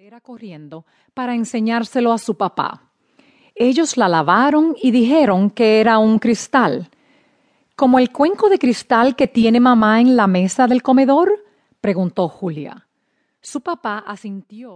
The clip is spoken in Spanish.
Era corriendo para enseñárselo a su papá. Ellos la lavaron y dijeron que era un cristal. ¿Como el cuenco de cristal que tiene mamá en la mesa del comedor? preguntó Julia. Su papá asintió